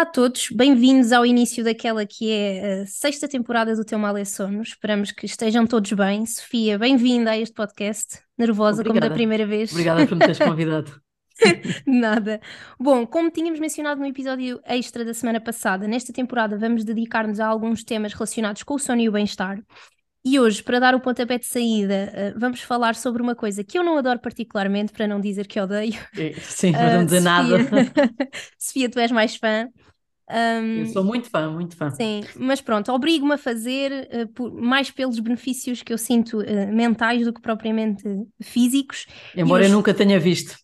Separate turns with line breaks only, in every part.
Olá a todos, bem-vindos ao início daquela que é a sexta temporada do Teu Mal é Sono. Esperamos que estejam todos bem. Sofia, bem-vinda a este podcast. Nervosa
Obrigada.
como da primeira vez.
Obrigada por me teres convidado.
Nada. Bom, como tínhamos mencionado no episódio extra da semana passada, nesta temporada vamos dedicar-nos a alguns temas relacionados com o sono e o bem-estar. E hoje, para dar o pontapé de saída, eh, vamos falar sobre uma coisa que eu não adoro particularmente, para não dizer que odeio.
E- Sim, para
Ah,
não dizer nada.
Sofia. Tu és mais fã.
Eu sou muito fã, muito fã.
Sim, mas pronto, obrigo-me a fazer eh, por- mais pelos benefícios que eu sinto eh, mentais do que propriamente físicos.
Embora
hoje-
eu nunca tenha visto.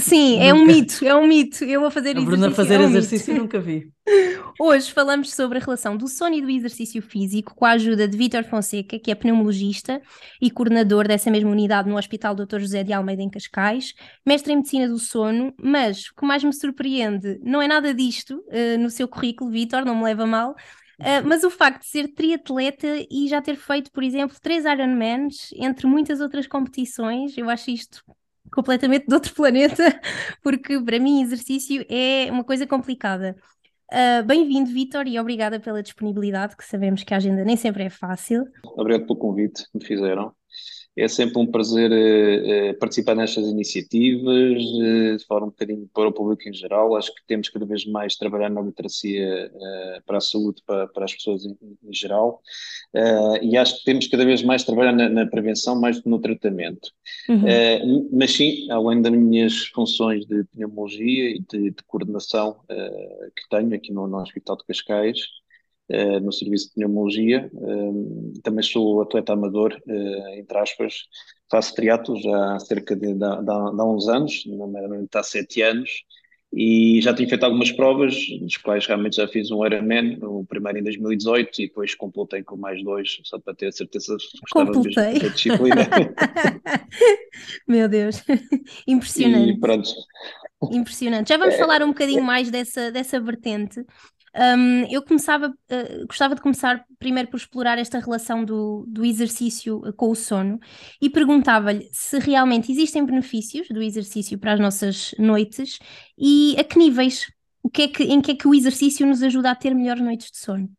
Sim, é um
Nunca.
mito, é um mito. Eu vou fazer
A Bruna
exercício,
fazer
é um mito.
exercício eu nunca vi.
Hoje falamos sobre a relação do sono e do exercício físico com a ajuda de Vítor Fonseca, que é pneumologista e coordenador dessa mesma unidade no Hospital Dr. José de Almeida em Cascais, mestre em medicina do sono, mas o que mais me surpreende não é nada disto eh, no seu currículo, Vítor, não me leva mal, eh, mas o facto de ser triatleta e já ter feito, por exemplo, três Ironmans, entre muitas outras competições, eu acho isto completamente de outro planeta, porque para mim exercício é uma coisa complicada. Uh, Bem-vindo, Vítor, e obrigada pela disponibilidade, que sabemos que a agenda nem sempre é fácil.
Obrigado pelo convite que me fizeram. É sempre um prazer eh, participar nestas iniciativas, de forma um bocadinho para o público em geral. Acho que temos cada vez mais trabalhar na literacia para a saúde, para, para as pessoas em, em geral. E acho que temos cada vez mais trabalhar na, na prevenção mais do que no tratamento.
Uhum.
Mas sim, além das minhas funções de pneumologia e de, de coordenação que tenho aqui no, no Hospital de Cascais, eh, no serviço de pneumologia. Eh, também sou atleta amador, eh, entre aspas, faço triatlo já há cerca de, de, de, há- de há uns anos, nomeadamente há sete anos, e já tenho feito algumas provas, dos quais realmente já fiz um Ironman, o primeiro em 2018, e depois completei com mais dois, só para ter certeza que
Completei.
fazer disciplina.
Meu Deus, impressionante,
E pronto,
impressionante. Já vamos falar um bocadinho mais dessa, dessa vertente. Um, eu começava, uh, gostava de começar primeiro por explorar esta relação do, do exercício uh, com o sono e perguntava-lhe se realmente existem benefícios do exercício para as nossas noites e a que níveis, o que é que, em que é que o exercício nos ajuda a ter melhores noites de sono.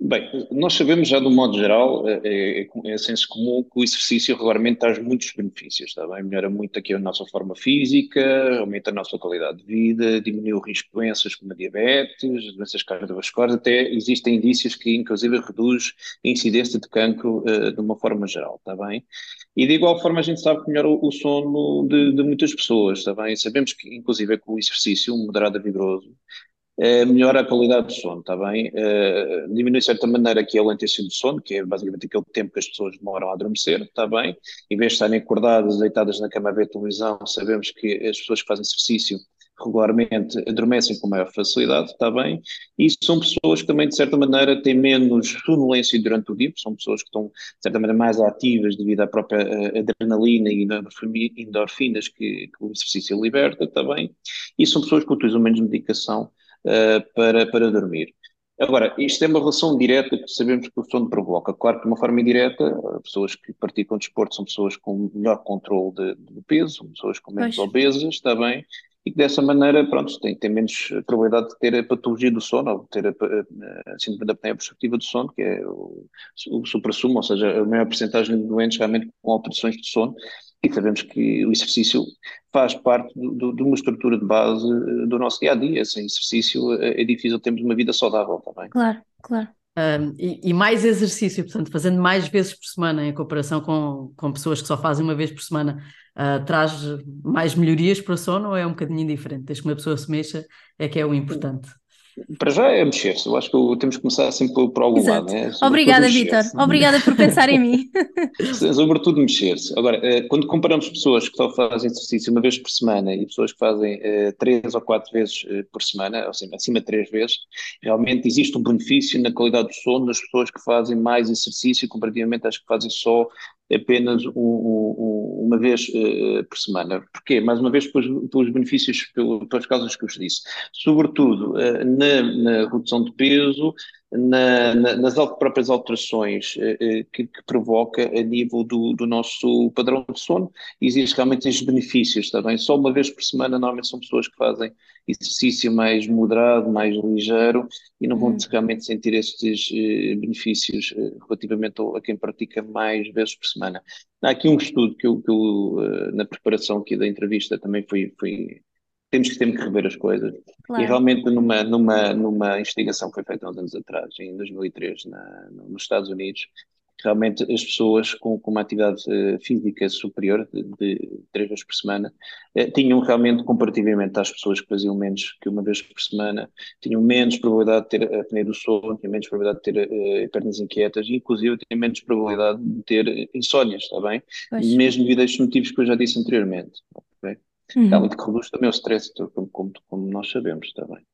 Bem, nós sabemos já de um modo geral, é, é, é senso comum que o exercício regularmente traz muitos benefícios, está bem? Melhora muito aqui a nossa forma física, aumenta a nossa qualidade de vida, diminui o risco de doenças como a diabetes, doenças cardiovasculares, até existem indícios que inclusive reduz a incidência de cancro eh, de uma forma geral, está bem? E de igual forma a gente sabe que melhora o, o sono de, de muitas pessoas, está bem? Sabemos que inclusive é que o exercício moderado e vigoroso eh, melhora a qualidade do sono, está bem? Eh, diminui de certa maneira aqui a latência do sono, que é basicamente aquele tempo que as pessoas demoram a adormecer, está bem? Em vez de estarem acordadas, deitadas na cama a ver televisão, sabemos que as pessoas que fazem exercício regularmente adormecem com maior facilidade, está bem? E são pessoas que também, de certa maneira, têm menos sonolência durante o dia, são pessoas que estão, de certa maneira, mais ativas devido à própria eh, adrenalina e endorfinas que, que o exercício liberta, está bem? E são pessoas que utilizam menos medicação eh, para, para dormir. Agora, isto é uma relação direta que sabemos que o sono provoca. Claro que de uma forma indireta, pessoas que praticam desporto são pessoas com melhor controle de, do peso, pessoas com menos
Pois.
obesas, está bem? E que dessa maneira, pronto, têm, têm menos probabilidade de ter a patologia do sono, ou de ter a, a, a síndrome da apneia obstrutiva do sono, que é o, o supra-sumo, ou seja, a maior porcentagem de doentes realmente com alterações de sono. E sabemos que o exercício faz parte do- do- de uma estrutura de base eh, do nosso dia a dia. Sem exercício eh, é difícil termos uma vida saudável também.
Claro, claro.
Um, e, e mais exercício, portanto, fazendo mais vezes por semana, em comparação com, com pessoas que só fazem uma vez por semana, uh, traz mais melhorias para o sono ou é um bocadinho indiferente? Desde que uma pessoa se mexa, é que é o importante.
Para já é mexer-se. Eu acho que temos que começar sempre por algum
Exato.
lado. Né?
Obrigada, Vitor. Obrigada por pensar em mim.
Sobretudo mexer-se. Agora, eh, quando comparamos pessoas que só fazem exercício uma vez por semana e pessoas que fazem uh, três ou quatro vezes uh, por semana, ou seja, acima de três vezes, realmente existe um benefício na qualidade do sono das pessoas que fazem mais exercício comparativamente às que fazem só apenas um, um, uma vez uh, por semana. Porquê? Mais uma vez, pelos, pelos benefícios, pelas causas que eu vos disse. Sobretudo uh, na, na, redução de peso, na, na, nas próprias alterações uh, que, que, provoca a nível do, do, nosso padrão de sono, existem realmente estes benefícios, está bem? Só uma vez por semana, normalmente são pessoas que fazem exercício mais moderado, mais ligeiro, e não vão hum. realmente sentir estes benefícios relativamente a quem pratica mais vezes por semana. Há aqui um estudo que eu, que eu eh, na preparação aqui da entrevista também foi, foi temos que, temos que rever as coisas. Claro. E realmente numa, numa, numa investigação que foi feita há uns anos atrás, em 2003, na, nos Estados Unidos, realmente as pessoas com, com uma atividade uh, física superior, de, de, três vezes por semana, uh, tinham realmente, comparativamente às pessoas que faziam menos que uma vez por semana, tinham menos probabilidade de ter apneia do sono, tinham menos probabilidade de ter uh, pernas inquietas, e inclusive tinham menos probabilidade de ter insónias, está bem? Pois. Mesmo devido a estes motivos que eu já disse anteriormente. Okay? Uhum. Realmente que reduz também o stress, como, como, como nós sabemos, bem?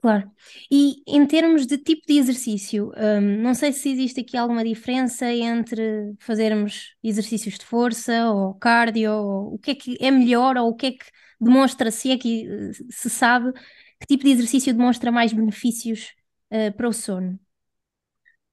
Claro. E em termos de tipo de exercício, hum, não sei se existe aqui alguma diferença entre fazermos exercícios de força ou cardio, ou o que é que é melhor ou o que é que demonstra, se é que eh, se sabe, que tipo de exercício demonstra mais benefícios uh, para o sono.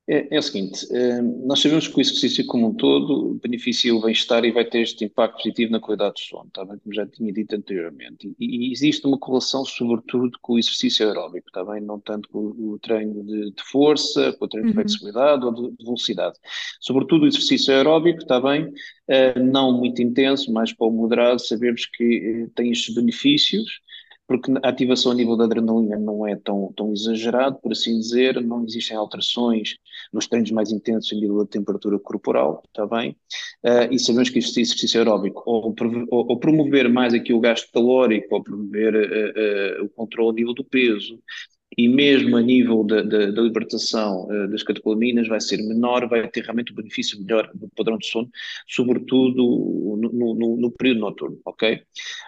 É, é, o seguinte, eh, nós sabemos que o exercício como um todo beneficia o bem-estar e vai ter este impacto positivo na qualidade do sono, tá bem? como já tinha dito anteriormente. E, e, existe uma correlação, sobretudo, com o exercício aeróbico, tá bem? não tanto com o treino de, de força, com o treino de uhum. flexibilidade ou de, de, velocidade. Sobretudo o exercício aeróbico, está bem? Uh, não muito intenso, mas para o moderado, sabemos que uh, tem estes benefícios porque a ativação a nível da adrenalina não é tão, tão exagerado, por assim dizer, não existem alterações nos treinos mais intensos a nível da temperatura corporal, está bem? Uh, e sabemos que este exercício aeróbico, ou, ou, ou, promover mais aqui o gasto calórico, ou promover uh, uh, o controle a nível do peso, e mesmo a nível da, da, da libertação uh, das catecolaminas vai ser menor, vai ter realmente um benefício melhor do padrão de sono, sobretudo no, no, no, período noturno, ok?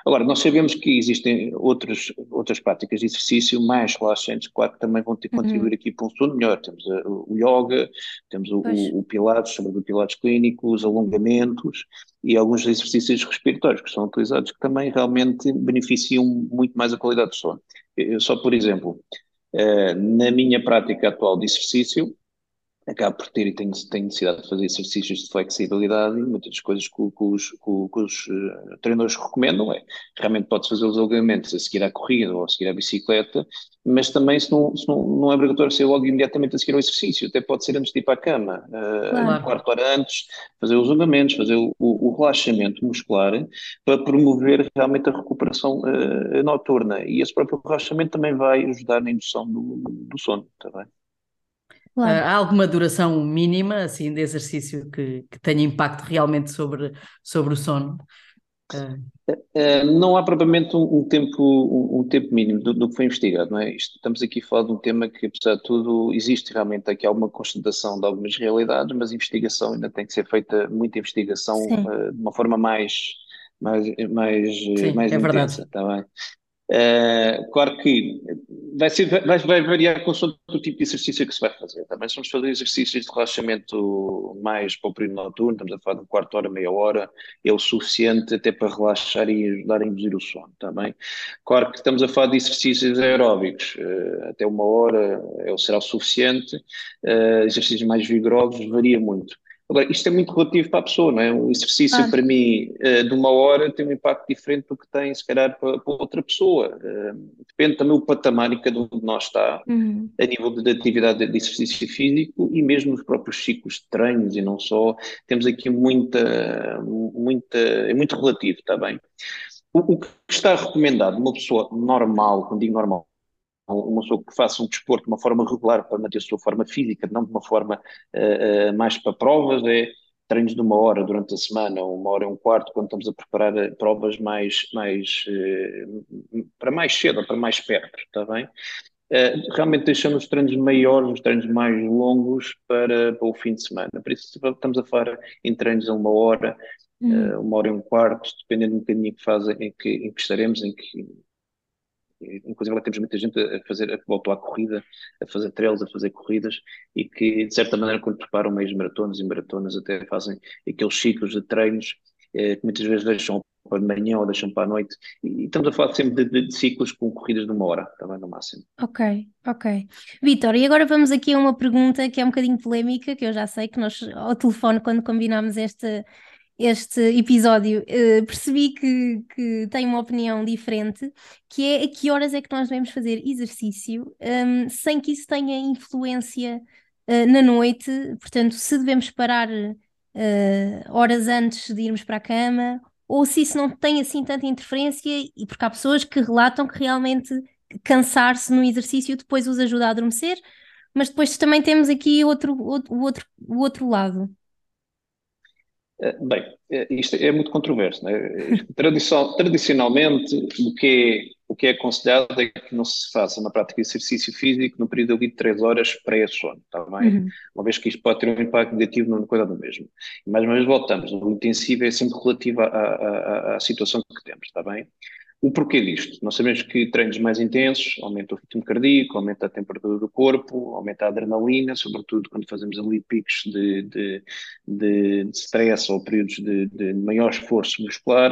Agora, nós sabemos que existem outras, outras práticas de exercício mais relaxantes, claro que também vão ter, uhum. contribuir aqui para um sono melhor. Temos uh, o yoga, temos o, o, o pilates, sobre o pilates clínico, os alongamentos e alguns exercícios respiratórios que são utilizados que também realmente beneficiam muito mais a qualidade do sono. Eu, só por exemplo, eh, na minha prática atual de exercício, acabo por ter e tenho, tenho necessidade de fazer exercícios de flexibilidade e muitas das coisas que, que os, que, que os uh, treinadores recomendam é realmente pode fazer os alongamentos a seguir à corrida ou a seguir à bicicleta, mas também se não, se não, não é obrigatório ser logo imediatamente a seguir ao exercício, até pode ser antes de ir para a cama, uh, claro. um quarto hora antes, fazer os alongamentos, fazer o, o, o, relaxamento muscular para promover realmente a recuperação uh, noturna e esse próprio relaxamento também vai ajudar na indução do, do sono, está bem?
Claro. Uh, há alguma duração mínima assim de exercício que, que tenha impacto realmente sobre, sobre o sono?
Uh... Uh, não há propriamente um, um tempo, um, um, tempo mínimo do, do, que foi investigado, não é? Isto, estamos aqui a falar de um tema que, apesar de tudo, existe realmente aqui alguma constatação de algumas realidades, mas a investigação ainda tem que ser feita, muita investigação de uma forma mais, mais, mais, Sim, mais é intensa, verdade. Tá bem? Uh, claro que vai, ser, vai, vai variar com o tipo de exercício que se vai fazer. Também se vamos fazer exercícios de relaxamento mais para o período noturno, estamos a falar de um quarto hora, meia hora, é o suficiente até para relaxar e ajudar a induzir o sono, também. Tá claro que estamos a falar de exercícios aeróbicos, uh, até uma hora é, será o suficiente, uh, exercícios mais vigorosos varia muito. Agora, isto é muito relativo para a pessoa, não é? Um exercício ah. para mim eh, de uma hora tem um impacto diferente do que tem, se calhar, para, outra pessoa. Eh, depende também do patamar em que cada um de nós está, uhum. a nível de atividade de exercício físico e mesmo nos próprios ciclos de treinos e não só. Temos aqui muita, muita, é muito relativo, está bem? O, o que está recomendado uma pessoa normal, quando digo normal, uma pessoa que faça um desporto de uma forma regular para manter a sua forma física, não de uma forma uh, uh, mais para provas, é treinos de uma hora durante a semana, uma hora e um quarto, quando estamos a preparar eh, provas mais, mais uh, para mais cedo, para mais perto, está bem? realmente deixamos os treinos maiores, os treinos mais longos para, para o fim de semana. Por isso estamos a falar em treinos a uma hora, uh, uma hora e um quarto, dependendo um bocadinho que fase em que, em que estaremos, em que inclusive temos muita gente a fazer, a que voltou à corrida, a fazer trails, a fazer corridas e que de certa maneira quando preparam meios maratonas e maratonas até fazem aqueles ciclos de treinos eh, que muitas vezes deixam para de manhã ou deixam para a noite e estamos a falar sempre de, de, de ciclos com corridas de uma hora, também no máximo.
Ok, ok. Vitor, e agora vamos aqui a uma pergunta que é um bocadinho polémica, que eu já sei que nós ao telefone quando combinámos esta este episódio, uh, percebi que, que tem uma opinião diferente, que é a que horas é que nós devemos fazer exercício um, sem que isso tenha influência uh, na noite, portanto, se devemos parar uh, horas antes de irmos para a cama, ou se isso não tem assim tanta interferência, e porque há pessoas que relatam que realmente cansar-se no exercício depois os ajuda a adormecer, mas depois também temos aqui outro, outro, outro, o outro lado.
Eh, bem, eh, isto é muito controverso. Né? Tradicionalmente, o que, é, o que é aconselhado é que não se faça uma prática exercício físico no período de 3 horas pré-sono, tá bem? Uhum. Uma vez que isto pode ter um impacto negativo no cuidado mesmo. Mais uma vez voltamos, o intensivo é sempre relativo à, à, à situação que temos, está bem? O porquê disto? Nós sabemos que treinos mais intensos aumentam o ritmo cardíaco, aumenta a temperatura do corpo, aumenta a adrenalina, sobretudo quando fazemos ali picos de, de, de, de stress ou períodos de, de maior esforço muscular,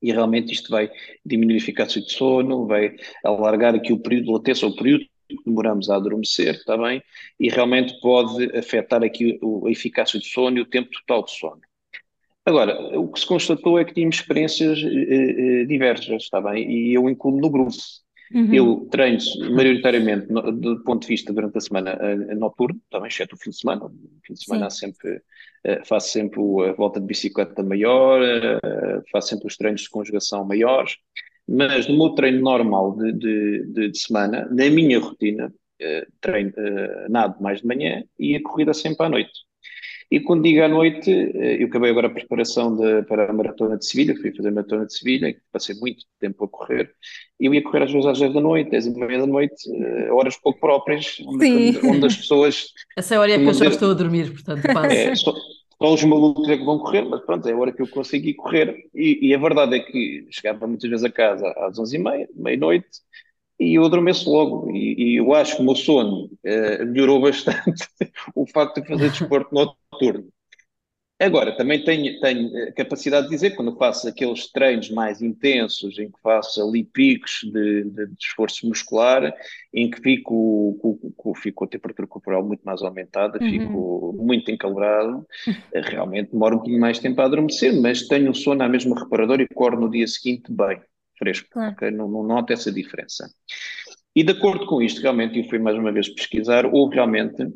e realmente isto vai diminuir a eficácia de sono, vai alargar aqui o período de latência, o período que demoramos a adormecer, está bem? E realmente pode afetar aqui a eficácia de sono e o tempo total de sono. Agora, o que se constatou é que tínhamos experiências uh, uh, diversas, está bem? E eu incluo no grupo. Uhum. Eu treino maioritariamente no, do ponto de vista durante a semana uh, noturno, também, exceto o fim de semana. O fim de semana sempre, faço sempre a volta de bicicleta maior, faço sempre os treinos de conjugação maiores, mas no meu treino normal de, de, de, de semana, na minha rotina, treino nado mais de manhã e a corrida sempre à noite. E quando digo à noite, eh, eu acabei agora a preparação de, para a Maratona de Sevilha, fui fazer a Maratona de Sevilha, passei muito tempo a correr, e eu ia correr às vezes às 10 da noite, 10 e meia da noite, eh, horas pouco próprias, onde, onde as pessoas...
Essa é a hora que eu já estou a dormir, portanto, passa.
É, só, só os malucos é que vão correr, mas pronto, é a hora que eu consegui correr, e, e a verdade é que chegava muitas vezes a casa às 11 e meia, meia-noite, e eu adormeço logo. E, e, eu acho que o meu sono uh, melhorou bastante o facto de fazer desporto noturno. Agora, também tenho, tenho capacidade de dizer, quando faço aqueles treinos mais intensos, em que faço ali picos de, de, de esforço muscular, em que fico, com, fico com a temperatura corporal muito mais aumentada, uhum. fico muito encalorado, eh, realmente demora um pouquinho mais tempo a adormecer, mas tenho o sono à mesma reparadora e acordo no dia seguinte bem fresco, claro. okay? não, não nota essa diferença. E de acordo com isto, realmente, eu fui mais uma vez pesquisar, houve realmente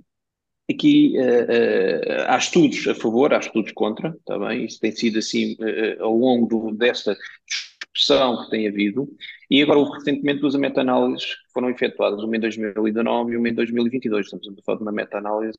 aqui uh, uh, há estudos a favor, há estudos contra, está bem? Isso tem sido assim uh, ao longo do, desta discussão que tem havido, e agora houve recentemente duas meta-análises que foram efetuadas, uma em 2019 e uma em 2022, estamos a falar de uma meta-análise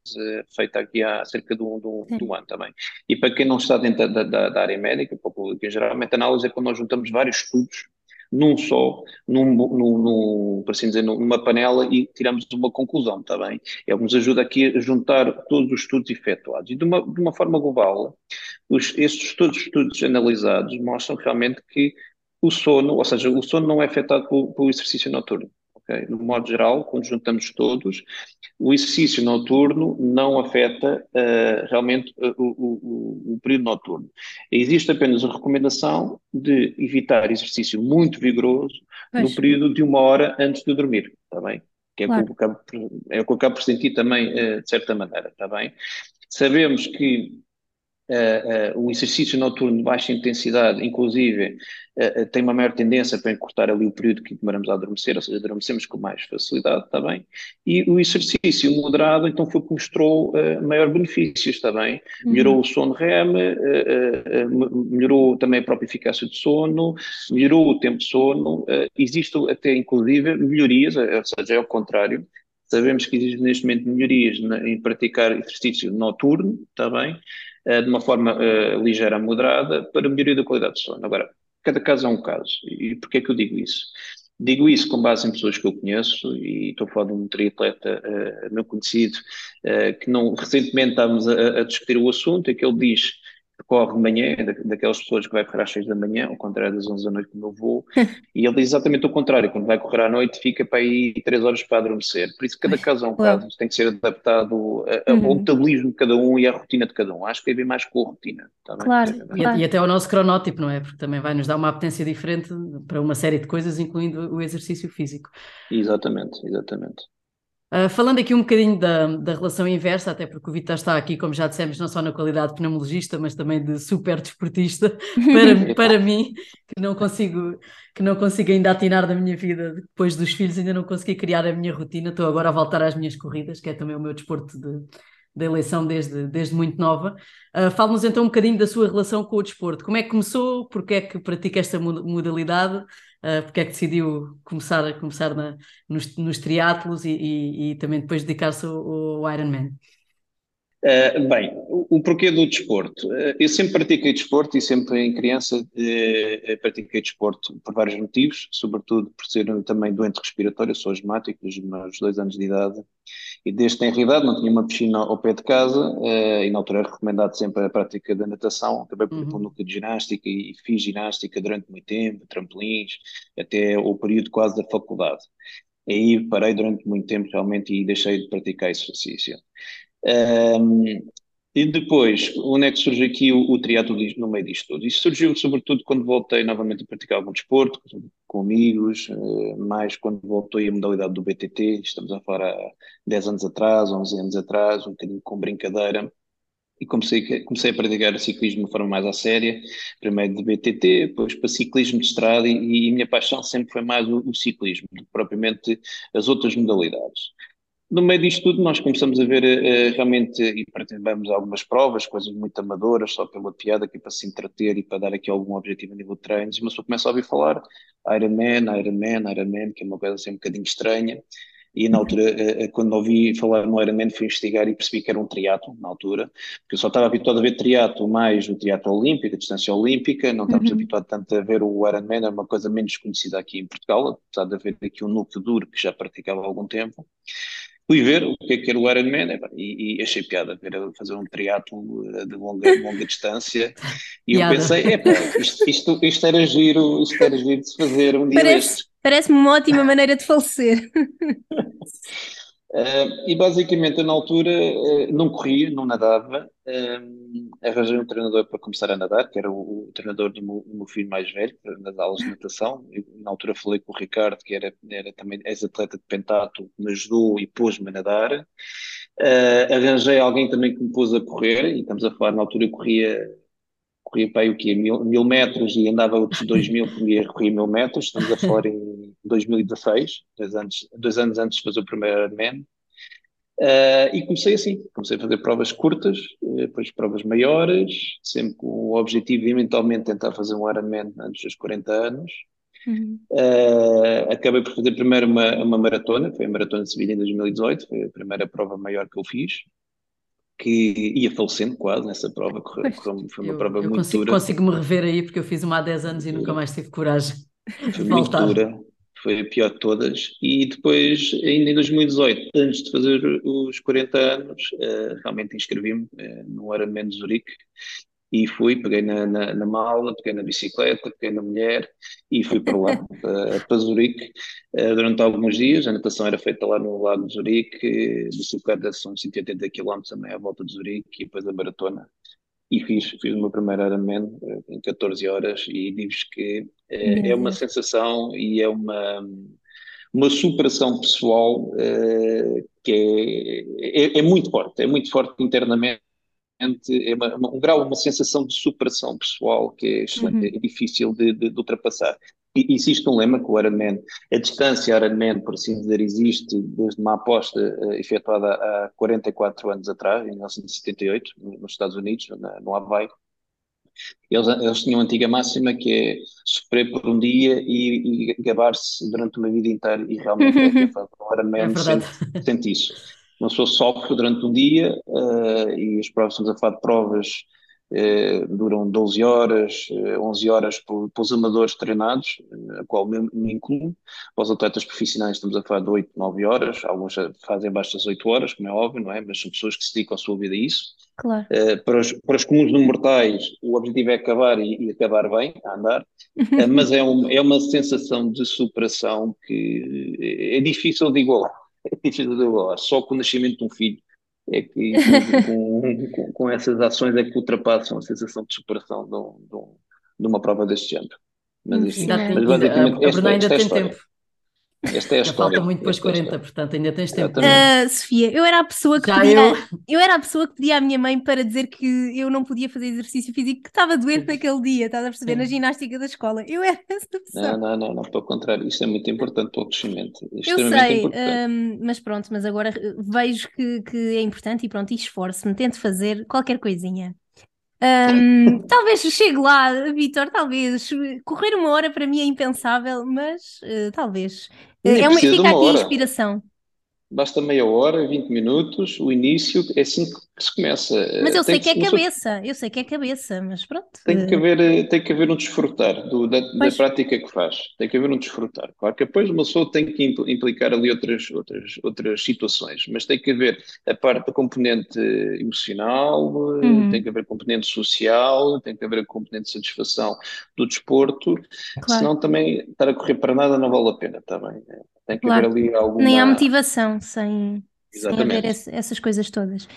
feita aqui há cerca de um, de um, ano também. E para quem não está dentro da, da, da área médica, para o público em geral, a meta-análise é quando nós juntamos vários estudos num só, num, num, num, assim dizer, numa panela e tiramos uma conclusão, está bem? É o que nos ajuda aqui a juntar todos os estudos efetuados. E de uma, de uma forma global, os, estes todos os estudos analisados mostram realmente que o sono, ou seja, o sono não é afetado pelo exercício noturno. Okay? No modo geral, quando juntamos todos, o exercício noturno não afeta uh, realmente uh, o, o, o, período noturno. Existe apenas a recomendação de evitar exercício muito vigoroso Mas... no período de uma hora antes de dormir, está bem? Que é, claro. o que é o que eu acabo por sentir também, uh, de certa maneira, está bem? Sabemos que uh, uh, o exercício noturno de baixa intensidade, inclusive, uh, tem uma maior tendência para encurtar ali o período que demoramos a adormecer, ou seja, adormecemos com mais facilidade, está bem? E o exercício moderado, então, foi o que mostrou maior benefícios, está bem? Uhum. Melhorou o sono REM, melhorou também a própria eficácia de sono, melhorou o tempo de sono, existe até, inclusive, melhorias, ou seja, é ao contrário, Sabemos que existem neste momento melhorias em praticar exercício noturno, está bem? Eh, de uma forma uh, ligeira moderada para melhoria da qualidade de sono. Agora, cada caso é um caso. E porquê é que eu digo isso? Digo isso com base em pessoas que eu conheço e estou a falar de um triatleta uh, meu conhecido uh, que não, recentemente estávamos a, a, discutir o assunto e que ele diz corre de manhã, daquelas pessoas que vai correr às 6 da manhã, ao contrário das 11 da noite como eu vou, e ele diz exatamente o contrário, quando vai correr à noite fica para aí 3 horas para adormecer, por isso cada caso é um caso, tem que ser adaptado ao uhum. metabolismo de cada um e à rotina de cada um, acho que tem a ver mais com a rotina.
Tá claro,
e, e, até ao nosso cronótipo, não é? Porque também vai nos dar uma apetência diferente para uma série de coisas, incluindo o exercício físico.
Exatamente, exatamente.
Uh, falando aqui um bocadinho da, da relação inversa, até porque o Vitor está aqui, como já dissemos, não só na qualidade de pneumologista, mas também de super desportista, para, para mim, que não consigo que não consigo ainda atinar da minha vida depois dos filhos, ainda não consegui criar a minha rotina, estou agora a voltar às minhas corridas, que é também o meu desporto de, de eleição desde, desde muito nova. Uh, Fale-nos então um bocadinho da sua relação com o desporto. Como é que começou? Porquê é que pratica esta modalidade? Uh, porque é que decidiu começar, começar na, nos, nos triatlos e, e, e, também depois dedicar-se ao, ao Ironman?
Uh, bem, o, o, porquê do desporto? Uh, eu sempre pratiquei desporto e sempre em criança uh, pratiquei desporto por vários motivos, sobretudo por ser também doente respiratório, sou asmático desde os meus dois anos de idade e desde que tenho idade não tinha uma piscina ao pé de casa e na altura era recomendado sempre a prática da natação, acabei por uhum. um núcleo de ginástica e, e fiz ginástica durante muito tempo, trampolins, até o período quase da faculdade. Aí parei durante muito tempo realmente e deixei de praticar esse exercício. Um, e depois, onde é que surge aqui o, o triatlo no meio disto tudo? Isso surgiu sobretudo quando voltei novamente a praticar algum desporto, com amigos, uh, mais quando voltei à modalidade do BTT, estamos a falar há 10 anos atrás, 11 anos atrás, um bocadinho com brincadeira, e comecei, comecei a praticar ciclismo de uma forma mais à séria, primeiro de BTT, depois para ciclismo de estrada, e, e a minha paixão sempre foi mais o, o ciclismo, do que propriamente as outras modalidades. No meio disto tudo, nós começamos a ver uh, realmente, e participamos algumas provas, coisas muito amadoras, só pela piada, aqui para se entreter e para dar aqui algum objetivo a nível de treinos, mas eu começo a ouvir falar Ironman, Ironman, Ironman, que é uma coisa assim um bocadinho estranha, e na altura, uh, quando ouvi falar no Ironman, fui investigar e percebi que era um triatlo, na altura, porque eu só estava habituado a ver triatlo mais o triatlo olímpico, a distância olímpica, não estávamos uhum. habituados tanto a ver o Ironman, é uma coisa menos conhecida aqui em Portugal, apesar de haver aqui um núcleo duro que já praticava há algum tempo. Fui ver o que é que era o Ironman e, e achei piada ver fazer um triatlo eh, de longa, longa distância. E eu pensei, isto, isto, isto, era giro, isto era giro de se fazer um dia
Parece, Parece-me uma ótima maneira de falecer.
Uh, e basicamente eu na altura uh, não corria, não nadava, uh, arranjei um treinador para começar a nadar, que era o, o treinador do meu, do meu, filho mais velho, nas aulas de natação. Eu, na altura falei com o Ricardo, que era, era também ex-atleta de pentato, me ajudou e pôs-me a nadar. arranjei alguém também que me pôs a correr, e estamos a falar, na altura eu corria corria para aí o quê? Mil, mil metros e andava outros dois mil por dia, corria mil metros. Estamos a falar em 2016, dois anos, dois anos antes de fazer o primeiro Ironman. Uh, e comecei assim, comecei a fazer provas curtas, eh, depois provas maiores, sempre com o objetivo de eventualmente tentar fazer um Ironman antes dos 40 anos. Uhum. Uh, acabei por fazer primeiro uma, uma maratona, foi a Maratona de Sevilha em 2018, foi a primeira prova maior que eu fiz que ia falecendo quase nessa prova, correu, correu, foi uma eu, prova eu muito
consigo,
dura.
Consigo me rever aí, porque eu fiz uma há 10 anos e nunca mais tive coragem
foi. Muito dura, foi a pior de todas. E depois, ainda em 2018, antes de fazer os 40 anos, uh, realmente inscrevi-me uh, no Ironman de Zurique e fui, peguei na, na, na, mala, peguei na bicicleta, peguei na mulher e fui para lá, para, para Zurique, uh, durante alguns dias. A natação era feita lá no lago de Zurique, bicicleta são 180 km também à volta de Zurique e depois a maratona. E fiz, fiz o meu primeiro Ironman uh, em 14 horas e digo-vos que uh, é uma sensação e é uma uma superação pessoal que é, é, é muito forte, é muito forte internamente é uma, uma, um grau, uma sensação de superação pessoal que é excelente, uhum. é difícil de, de, de ultrapassar. E existe um lema que o Ironman, a distância Ironman, por assim dizer, existe desde uma aposta uh, efetuada há 44 anos atrás, em 1978, nos Estados Unidos, na, no Havaí. Eles, eles tinham a antiga máxima que é sofrer por um dia e, e gabar-se durante uma vida inteira, e realmente é, é, o Ironman é sente, sente isso uma pessoa sofre durante um dia uh, e as provas, estamos a falar de provas eh, duram 12 horas, 11 eh, horas para, os amadores treinados, a qual me, me incluo. Para os atletas profissionais estamos a falar de 8, 9 horas, alguns fazem abaixo das 8 horas, como é óbvio, não é? Mas são pessoas que se dedicam a sua vida a isso.
Claro.
Uh, para, os, para os comuns número mortais, o objetivo é acabar e, e acabar bem, a andar, uh, mas é, um, é uma sensação de superação que é difícil de igualar. É difícil de igualar. Só com o nascimento de um filho é que com, com, com, essas ações é que ultrapassam a sensação de superação de, um, de uma prova deste género.
Mas, isso, mas basicamente, a, a esta, ainda esta é tem tempo.
Esta é a história.
Falta muito depois 40, portanto ainda tens tempo.
Uh, Sofia, eu era a pessoa que pedia, eu... eu... era a pessoa que pedia à minha mãe para dizer que eu não podia fazer exercício físico, que estava doente naquele dia, estás a perceber, Sim. na ginástica da escola. Eu era essa pessoa.
Não, não, não, não, pelo contrário, isto é muito importante para o crescimento.
Eu sei, um, mas pronto, mas agora vejo que, que é importante e pronto, e esforço-me, tento fazer qualquer coisinha. Um, talvez chegue lá, Vitor, talvez. Correr uma hora para mim é impensável, mas uh, talvez. é uma, fica aqui a inspiração.
Basta meia hora, 20 minutos, o início, é assim que se começa.
Mas eu sei que, que é cabeça, eu sei que é cabeça, mas pronto.
Tem que haver, tem que haver um desfrutar do, da, da, prática que faz, tem que haver um desfrutar. Claro que depois uma pessoa tem que implicar ali outras, outras, outras situações, mas tem que haver a parte da componente emocional, uhum. tem que haver componente social, tem que haver a componente de satisfação do desporto, claro. senão também estar a correr para nada não vale a pena, está bem? Tem que claro. haver ali alguma...
Nem há motivação sem, sem haver esse, essas coisas todas.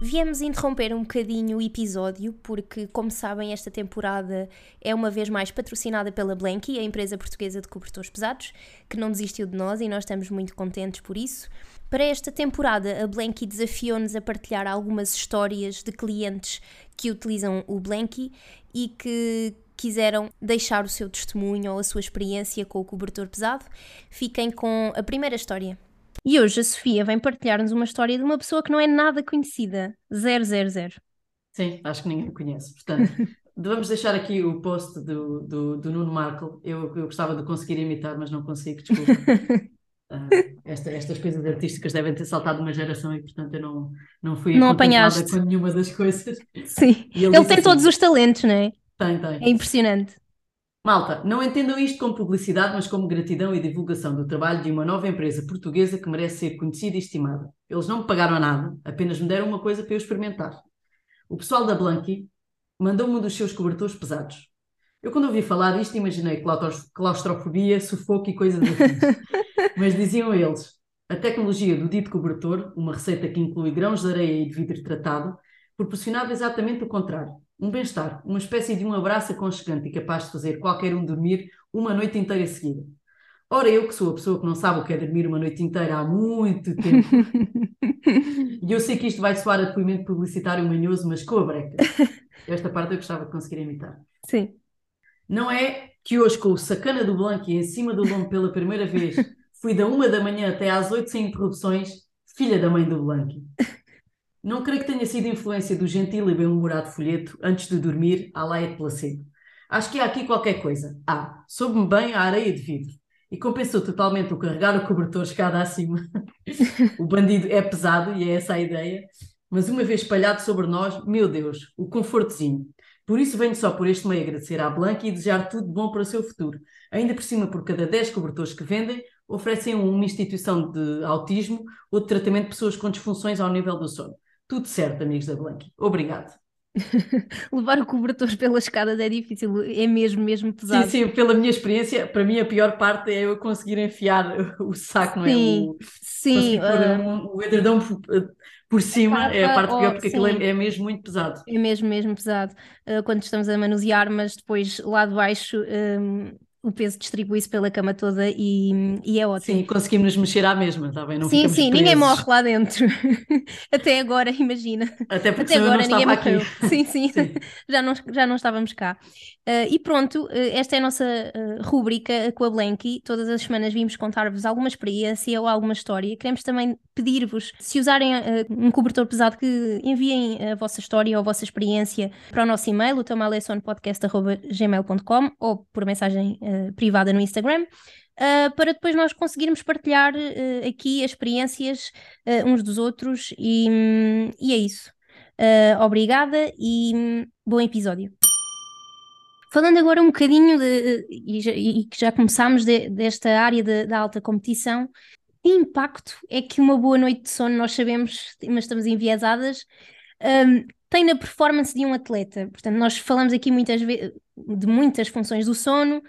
Viemos interromper um bocadinho o episódio porque, como sabem, esta temporada é uma vez mais patrocinada pela Blanky, a empresa portuguesa de cobertores pesados, que não desistiu de nós e nós estamos muito contentes por isso. Para esta temporada, a Blanky desafiou-nos a partilhar algumas histórias de clientes que utilizam o Blanky e que quiseram deixar o seu testemunho ou a sua experiência com o cobertor pesado, fiquem com a primeira história. E hoje a Sofia vem partilhar-nos uma história de uma pessoa que não é nada conhecida. 000.
Sim, acho que ninguém conhece. Portanto, vamos deixar aqui o post do, do, do Nuno Marco. Eu, eu gostava de conseguir imitar, mas não consigo, desculpa. Uh, esta, estas coisas artísticas devem ter saltado uma geração e, portanto, eu não, não fui
não apanhaste
com nenhuma das coisas.
Sim, ele, ele tem assim, todos os talentos, não é?
Tem, tem.
É impressionante.
Malta, não entendam isto como publicidade, mas como gratidão e divulgação do trabalho de uma nova empresa portuguesa que merece ser conhecida e estimada. Eles não me pagaram nada, apenas me deram uma coisa para eu experimentar. O pessoal da Blanqui mandou-me um dos seus cobertores pesados. Eu, quando ouvi falar disto, imaginei claustrofobia, sufoco e coisas assim. mas diziam eles: a tecnologia do dito cobertor, uma receita que inclui grãos de areia e de vidro tratado, proporcionava exatamente o contrário um bem-estar, uma espécie de um abraço aconchegante e capaz de fazer qualquer um dormir uma noite inteira seguida. Ora, eu que sou a pessoa que não sabe o que é dormir uma noite inteira há muito tempo, e eu sei que isto vai soar a depoimento publicitário manhoso, mas com a breca. Esta parte eu gostava de conseguir imitar.
Sim.
Não é que hoje, com o sacana do Blanco em cima do lombo pela primeira vez, fui da uma da manhã até às oito sem interrupções, filha da mãe do Blanco. Não creio que tenha sido influência do gentil e bem-humorado folheto antes de dormir à laia de placebo. Acho que há aqui qualquer coisa. Ah, soube-me bem a areia de vidro. E compensou totalmente o carregar o cobertor escada acima. o bandido é pesado e é essa a ideia. Mas uma vez espalhado sobre nós, meu Deus, o confortozinho. Por isso venho só por este meio agradecer à Blanca e desejar tudo bom para o seu futuro. Ainda por cima, por cada 10 cobertores que vendem, oferecem uma instituição de autismo ou de tratamento de pessoas com disfunções ao nível do sono. Tudo certo, amigos da Blanqui. Obrigado.
Levar o cobertor pelas escadas é difícil, é mesmo, mesmo pesado.
Sim, sim, pela minha experiência, para mim a pior parte é eu conseguir enfiar o saco, não é?
Sim,
o,
sim. Uh...
O edredom por, por cima é a parte pior, porque sim. aquilo é, é, mesmo muito pesado.
É mesmo, mesmo pesado. Uh, quando estamos a manusear, mas depois lá de baixo. Um o peso distribui-se pela cama toda e, e, é ótimo.
Sim, conseguimos nos mexer à mesma, está bem? Não
sim, sim,
presos.
ninguém morre lá dentro. Até agora, imagina.
Até porque Até agora ninguém morreu.
Sim, sim, sim, Já, não, já não estávamos cá. Uh, e pronto, uh, esta é a nossa uh, rúbrica com a Blanky. Todas as semanas vimos contar-vos alguma experiência ou alguma história. Queremos também pedir-vos, se usarem um cobertor pesado, que enviem a vossa história ou a vossa experiência para o nosso e-mail, o tamalessonpodcast.gmail.com ou por mensagem uh, privada no Instagram, uh, para depois nós conseguirmos partilhar uh, aqui as experiências uns dos outros e, um, e é isso. Obrigada e um, bom episódio. Falando agora um bocadinho de, e, que já começámos de, desta área de, da alta competição, que impacto é que uma boa noite de sono, nós sabemos, mas estamos enviesadas, um, tem na performance de um atleta. Portanto, nós falamos aqui muitas vezes de muitas funções do sono,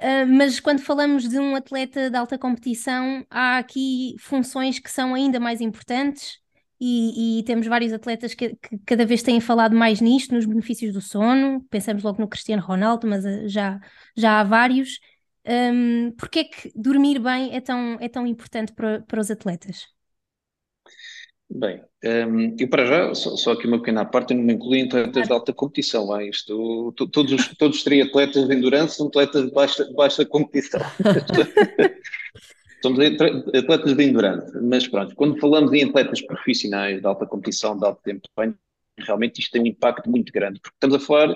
uh, mas quando falamos de um atleta de alta competição, há aqui funções que são ainda mais importantes. E, e temos vários atletas que, que, cada vez têm falado mais nisto, nos benefícios do sono. Pensamos logo no Cristiano Ronaldo, mas uh, já, já há vários. Um, Porquê é que dormir bem é tão, é tão importante para, para os atletas?
Bem, um, eu para já, só, só, aqui uma pequena parte, eu não me incluo em atletas de alta competição. Hein? Isto, todos, os, todos os três atletas de endurance são atletas de baixa, baixa competição. Somos atletas de endurance, mas pronto, quando falamos em atletas profissionais de alta competição, de alto desempenho, realmente isto tem um impacto muito grande, porque estamos a falar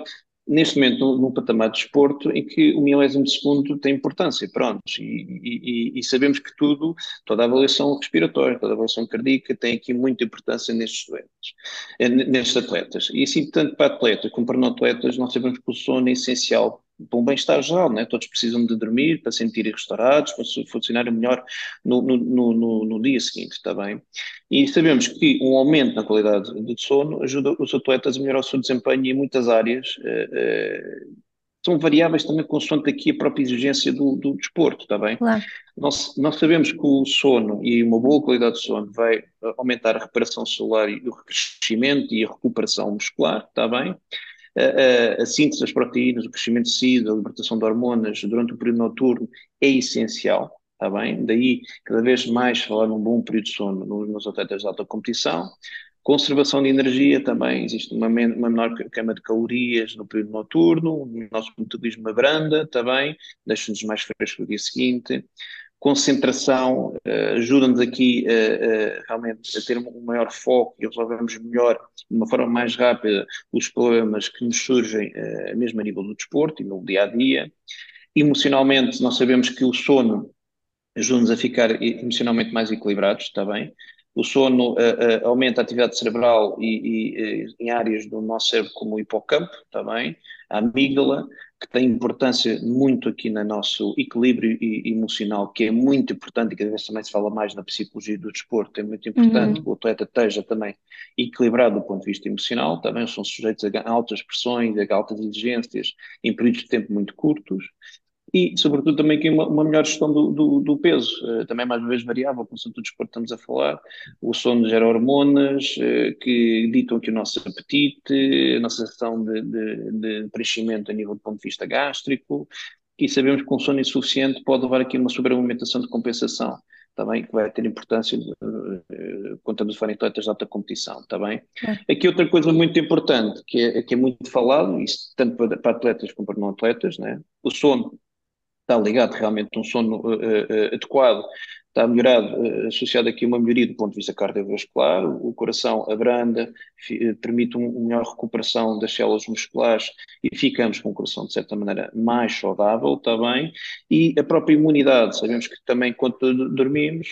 neste momento num, patamar de desporto em que o milésimo de segundo tem importância, pronto, e, e, e, sabemos que tudo, toda a avaliação respiratória, toda a avaliação cardíaca tem aqui muita importância nestes doentes, eh, nestes atletas, e assim tanto para atletas como para não atletas, nós sabemos que o sono é essencial para um bem-estar geral, né? todos precisam de dormir para sentirem restaurados, para funcionarem melhor no, no, no, no, dia seguinte, está bem? E sabemos que um aumento na qualidade do sono ajuda os atletas a melhorar o seu desempenho em muitas áreas, eh, eh, são variáveis também consoante aqui a própria exigência do, do desporto, está bem? Claro. Nós, nós sabemos que o sono e uma boa qualidade de sono vai aumentar a reparação celular e o crescimento e a recuperação muscular, está bem? A, a, síntese das proteínas, o crescimento de tecido, a libertação de hormonas durante o período noturno é essencial, está bem? Daí, cada vez mais falar num bom período de sono nos, nos atletas de alta competição. Conservação de energia também, existe uma, uma menor queima de calorias no período noturno, o nosso metabolismo abranda também, deixa-nos mais frescos no dia seguinte concentração, uh, ajuda-nos aqui uh, uh, realmente a ter um maior foco e resolvemos melhor, de uma forma mais rápida, os problemas que nos surgem, mesmo a nível do desporto e no dia a dia. Emocionalmente, nós sabemos que o sono ajuda-nos a ficar emocionalmente mais equilibrados, está bem? O sono aumenta a atividade cerebral e, e, em áreas do nosso cérebro como o hipocampo, bem? A amígdala, que tem importância muito aqui no nosso equilíbrio emocional, que é muito importante e cada vez também se fala mais na psicologia do desporto, é muito importante uhum. que o atleta esteja também equilibrado do ponto de vista emocional, também são sujeitos a altas pressões, a altas exigências em períodos de tempo muito curtos, e, sobretudo, também aqui uma, uma melhor gestão do, do, do peso, uh, também mais uma vez variável, como o desporto estamos a falar. O sono gera hormonas uh, que ditam aqui o nosso apetite, a nossa sensação de, de, de, preenchimento a nível do ponto de vista gástrico, e sabemos que um sono insuficiente pode levar aqui a uma sobrealimentação de compensação, também que vai ter importância uh, quando estamos a falar em atletas de alta competição, está bem? É. Aqui outra coisa muito importante, que é, que é muito falado, isso tanto para, para atletas como para não atletas, né? o sono está ligado realmente a um sono uh, uh, adequado, está melhorado, associado aqui a uma melhoria do ponto de vista cardiovascular, o, coração abranda, permite uma um melhor recuperação das células musculares e ficamos com o coração, de certa maneira, mais saudável também, e a própria imunidade, sabemos que também quando dormimos,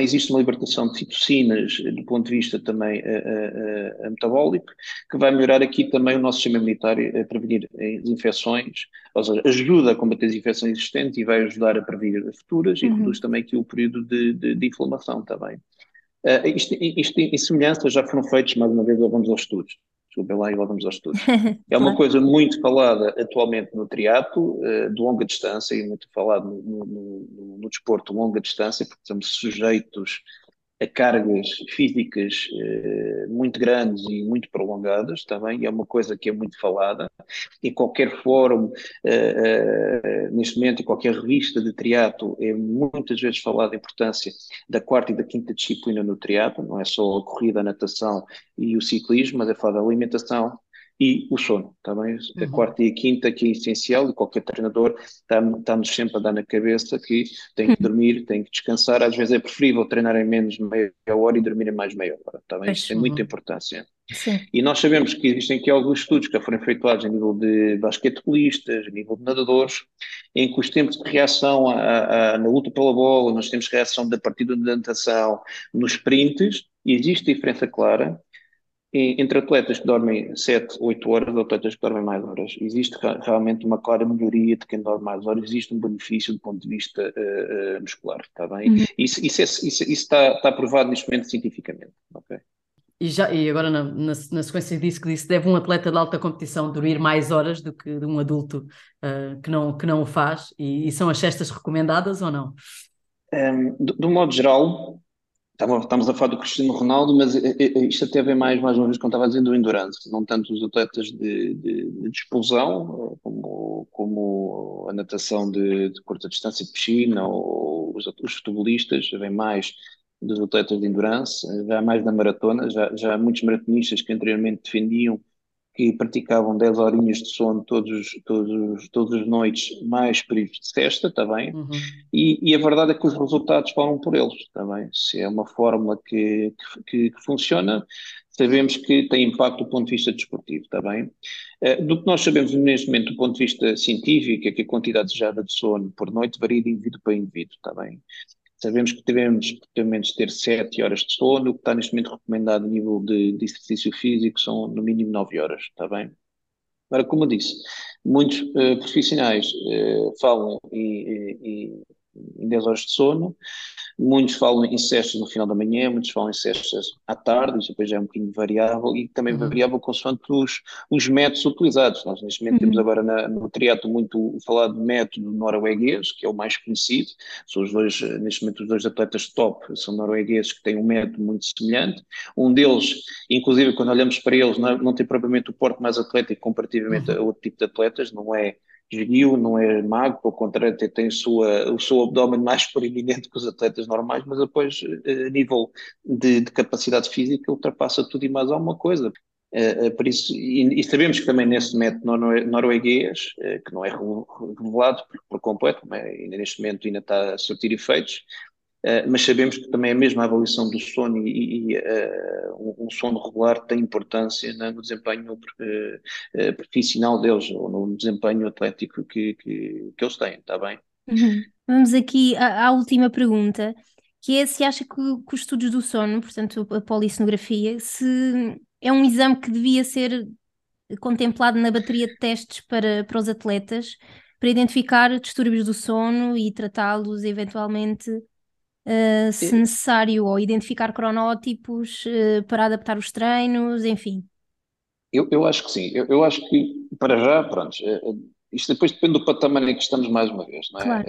existe uma libertação de citocinas do ponto de vista também uh, uh, metabólico, que vai melhorar aqui também o nosso sistema imunitário a prevenir as infecções, ou seja, ajuda a combater as infecções existentes e vai ajudar a prevenir as futuras uhum. e reduz também aqui o período de, de, de inflamação também. Uh, isto, isto, em semelhança já foram feitos, mais uma vez, vamos aos estudos desculpem lá e lá vamos aos estudos. É uma coisa muito falada atualmente no triatlo, uh, de longa distância, e muito falado no, no, no, no desporto de longa distância, porque estamos sujeitos a cargas físicas eh, muito grandes e muito prolongadas, também é uma coisa que é muito falada. Em qualquer fórum, eh, eh, neste momento, em qualquer revista de triatlo, é muitas vezes falada a importância da quarta e da quinta disciplina no triatlo, não é só a corrida, a natação e o ciclismo, mas é falar da alimentação, e o sono, tá bem? A uhum. quarta e a quinta que é essencial e qualquer treinador está-nos sempre a dar na cabeça que tem que uhum. dormir, tem que descansar, às vezes é preferível treinar em menos meia hora e dormir em mais meia hora, tá bem? Isso tem muita importância. Sim. E nós sabemos que existem aqui alguns estudos que foram efetuados a nível de basquetebolistas, a nível de nadadores, em que os tempos de reação a, na luta pela bola, nós temos reação da partida de natação, nos sprints, existe diferença clara entre atletas que dormem 7, 8 horas atletas que dormem mais horas. Existe realmente uma clara melhoria de quem dorme mais horas, existe um benefício do ponto de vista uh, uh, muscular, está bem? Uhum. Isso, isso, é, isso, isso está, está provado neste momento cientificamente, ok?
E, já, e agora, na, na, na, sequência disso que disse, deve um atleta de alta competição dormir mais horas do que um adulto uh, que, não, que não o faz? E, e são as cestas recomendadas ou não?
Um, ehm, do, do modo geral, Estamos a falar do Cristiano Ronaldo, mas eh, eh, isto até vem mais, mais uma vez, como estava a dizer, do endurance, não tanto os atletas de, de, de explosão, eh, como, como a natação de, de, curta distância piscina, ou os, os futebolistas, vem mais dos atletas de endurance, já mais da maratona, já, já há muitos maratonistas que anteriormente defendiam que praticavam 10 horinhas de sono todos, todos, todas as noites, mais períodos de cesta, está bem? Uhum. E, e, a verdade é que os resultados falam por eles, está bem? Se é uma fórmula que, que, que, funciona, sabemos que tem impacto do ponto de vista desportivo, está bem? Uh, do que nós sabemos neste momento do ponto de vista científico é que a quantidade desejada de sono por noite varia de indivíduo para indivíduo, está bem? Sabemos que devemos, pelo menos, ter 7 horas de sono, o que está neste momento recomendado a nível de, de exercício físico são no mínimo 9 horas, está bem? Agora, como eu disse, muitos uh, profissionais uh, falam em 10 horas de sono, Muitos falam em cestas no final da manhã, muitos falam em cestas à tarde, isso depois já é um bocadinho variável e também uhum. variável consoante os, os métodos utilizados. Nós neste momento uhum. temos agora na, no triatlo muito falado método norueguês, que é o mais conhecido. São os dois, neste momento, os dois atletas top são noruegueses que têm um método muito semelhante. Um deles, inclusive, quando olhamos para eles, não, não tem propriamente o porte mais atlético comparativamente uhum. a outro tipo de atletas, não é esguio, não é magro, pelo contrário, até tem sua, o seu abdômen mais proeminente que os atletas normais, mas depois, eh, a nível de, de capacidade física, ultrapassa tudo e mais alguma coisa. Uh, uh, por isso, e, sabemos que também nesse método norueguês, que não é revelado por, completo, mas ainda neste momento ainda está a surtir efeitos, mas sabemos que também a mesma avaliação do sono e, e uh, um, sono regular tem importância no desempenho uh, profissional deles, ou no desempenho atlético que, que, que eles têm, está bem?
Uhum. Vamos aqui à, à, última pergunta, que é se acha que, que, os estudos do sono, portanto a polissonografia, se é um exame que devia ser contemplado na bateria de testes para, para os atletas, para identificar distúrbios do sono e tratá-los eventualmente uh, se necessário, ou identificar cronótipos uh, para adaptar os treinos, enfim.
Eu, eu acho que sim. Eu, eu acho que, para já, pronto, eh, isto depois depende do patamar em que estamos mais uma vez, não é? Claro.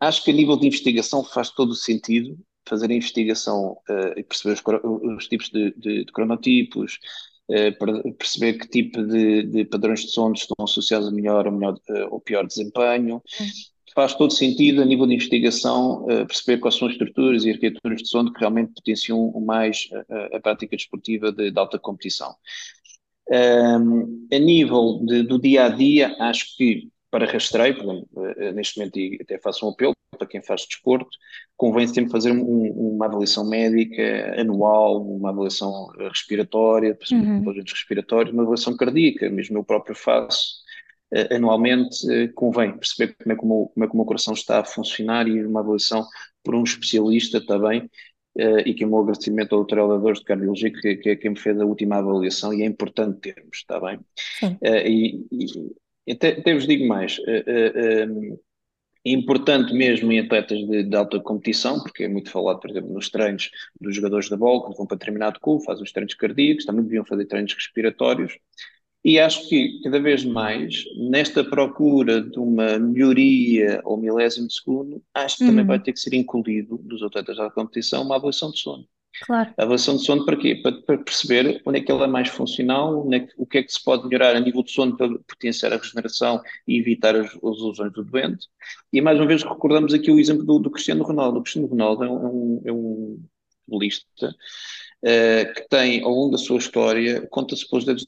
Acho que a nível de investigação faz todo o sentido fazer a investigação e perceber os, os tipos de, de, de cronotipos, perceber que tipo de, de, padrões de sono estão associados a melhor ou, melhor, ou pior desempenho, faz todo sentido a nível de investigação uh, perceber quais são as estruturas e arquiteturas de sono que realmente potenciam mais a, a prática desportiva de, de alta competição. Um, a nível de, do dia a dia, acho que para rastreio, exemplo, neste momento até faço um apelo para quem faz desporto, convém sempre fazer um, uma avaliação médica anual, uma avaliação respiratória, uhum. respiratórios, uma avaliação cardíaca, mesmo eu próprio faço anualmente, uh, convém perceber como é, como, como é que o meu coração está a funcionar e uma avaliação por um especialista também, uh, e que o meu agradecimento ao Dr. Eladores de Cardiologia, que, que é quem me fez a última avaliação, e é importante termos, está bem? e, e até, até vos digo mais, é importante mesmo em atletas de, de, alta competição, porque é muito falado, por exemplo, nos treinos dos jogadores da bola, quando vão para determinado clube, fazem os treinos cardíacos, também deviam fazer treinos respiratórios, e acho que cada vez mais, nesta procura de uma melhoria ao milésimo de segundo, acho que uhum. também vai ter que ser incluído dos atletas da competição uma avaliação de sono.
Claro.
A avaliação de sono para quê? Para, para, perceber onde é que ela é mais funcional, é que, o que é que se pode melhorar a nível de sono para potenciar a regeneração e evitar as, as lesões do doente. E mais uma vez recordamos aqui o exemplo do, do Cristiano Ronaldo. O Cristiano Ronaldo é um, é um futebolista uh, que tem, ao longo da sua história, conta-se pelos dedos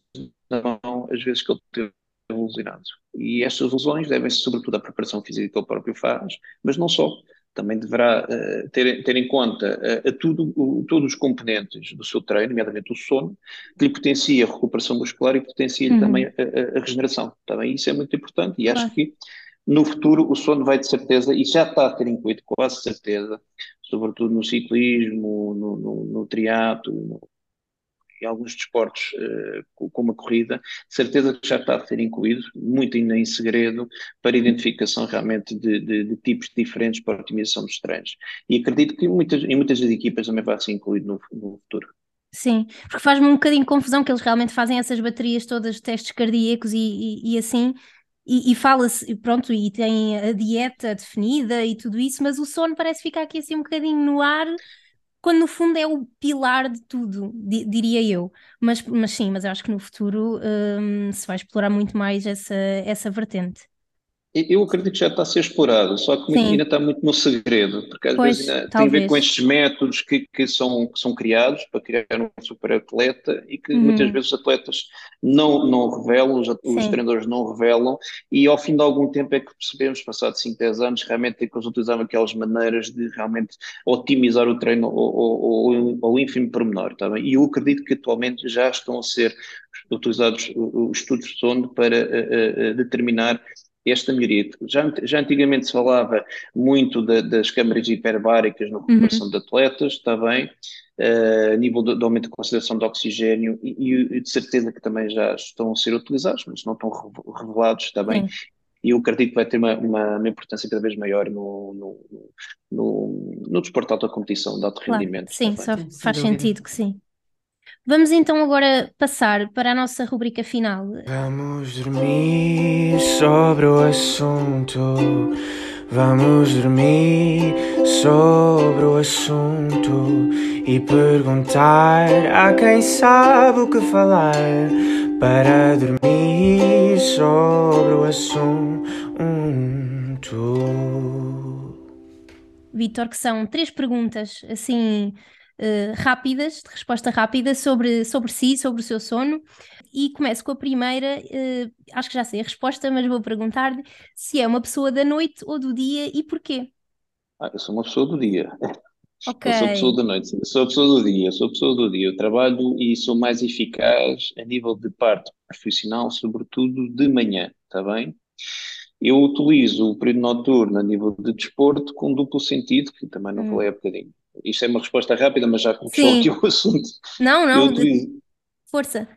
da mão as vezes que ele teve lesionado. E estas lesões devem-se sobretudo à preparação física que ele próprio faz, mas não só. Também deverá uh, ter, ter em conta uh, a tudo, o, todos os componentes do seu treino, nomeadamente o sono, que lhe potencia a recuperação muscular e potencia uhum. também a, a, regeneração. Também isso é muito importante e acho que no futuro o sono vai de certeza, e já está a ter incluído quase certeza, sobretudo no ciclismo, no, no, no triatlo, em alguns desportos, uh, como a corrida, certeza que já está a ser incluído, muito ainda em segredo, para identificação realmente de, de, de tipos diferentes para otimização dos treinos. E acredito que muitas, em muitas das equipas também vai ser incluído no, no futuro.
Sim, porque faz-me um bocadinho de confusão que eles realmente fazem essas baterias todas de testes cardíacos e, e, e assim, e, e fala-se, pronto, e tem a dieta definida e tudo isso, mas o sono parece ficar aqui assim um bocadinho no ar, quando no fundo é o pilar de tudo, di, diria eu. Mas, mas sim, mas eu acho que no futuro hum, se vai explorar muito mais essa, essa vertente.
Eu acredito que já está a ser explorado, só que Sim. ainda está muito no segredo, porque às pois, vezes ainda tem a ver com estes métodos que, que, são, que são criados para criar um super atleta e que uhum. muitas vezes os atletas não, não revelam, os, os treinadores não revelam, e ao fim de algum tempo é que percebemos, passados 5, 10 anos, realmente é que eles utilizavam aquelas maneiras de realmente otimizar o treino ao, ao, ao, ao ínfimo pormenor, tá bem? E eu acredito que atualmente já estão a ser utilizados os estudos de sono para uh, uh, determinar esta melhoria. Já, já antigamente se falava muito de, das câmaras hiperbáricas na recuperação uhum. de atletas, está bem, uh, a nível de, de, aumento de concentração de oxigênio, e, e, de certeza que também já estão a ser utilizados, mas não estão revelados, está bem. Uhum. E eu acredito que vai ter uma, uma, uma, importância cada vez maior no, no, no, no desporto de alta competição, de alto claro, rendimento.
Sim, só faz sentido que sim. Vamos então agora passar para a nossa rubrica final.
Vamos dormir sobre o assunto. Vamos dormir sobre o assunto e perguntar a quem sabe o que falar para dormir sobre o assunto.
Vitor, que são três perguntas assim uh, rápidas, de resposta rápida sobre, sobre si, sobre o seu sono. E começo com a primeira, uh, acho que já sei a resposta, mas vou perguntar-lhe se é uma pessoa da noite ou do dia e porquê.
Ah, eu sou uma pessoa do dia. Okay. Eu sou pessoa da noite, eu sou pessoa do dia, eu sou pessoa do dia. Eu trabalho e sou mais eficaz a nível de parte profissional, sobretudo de manhã, está bem? Eu utilizo o período noturno a nível de desporto com duplo sentido, que também não hum. falei há bocadinho. Isto é uma resposta rápida, mas já começou aqui o assunto.
Não, não, utilizo, força.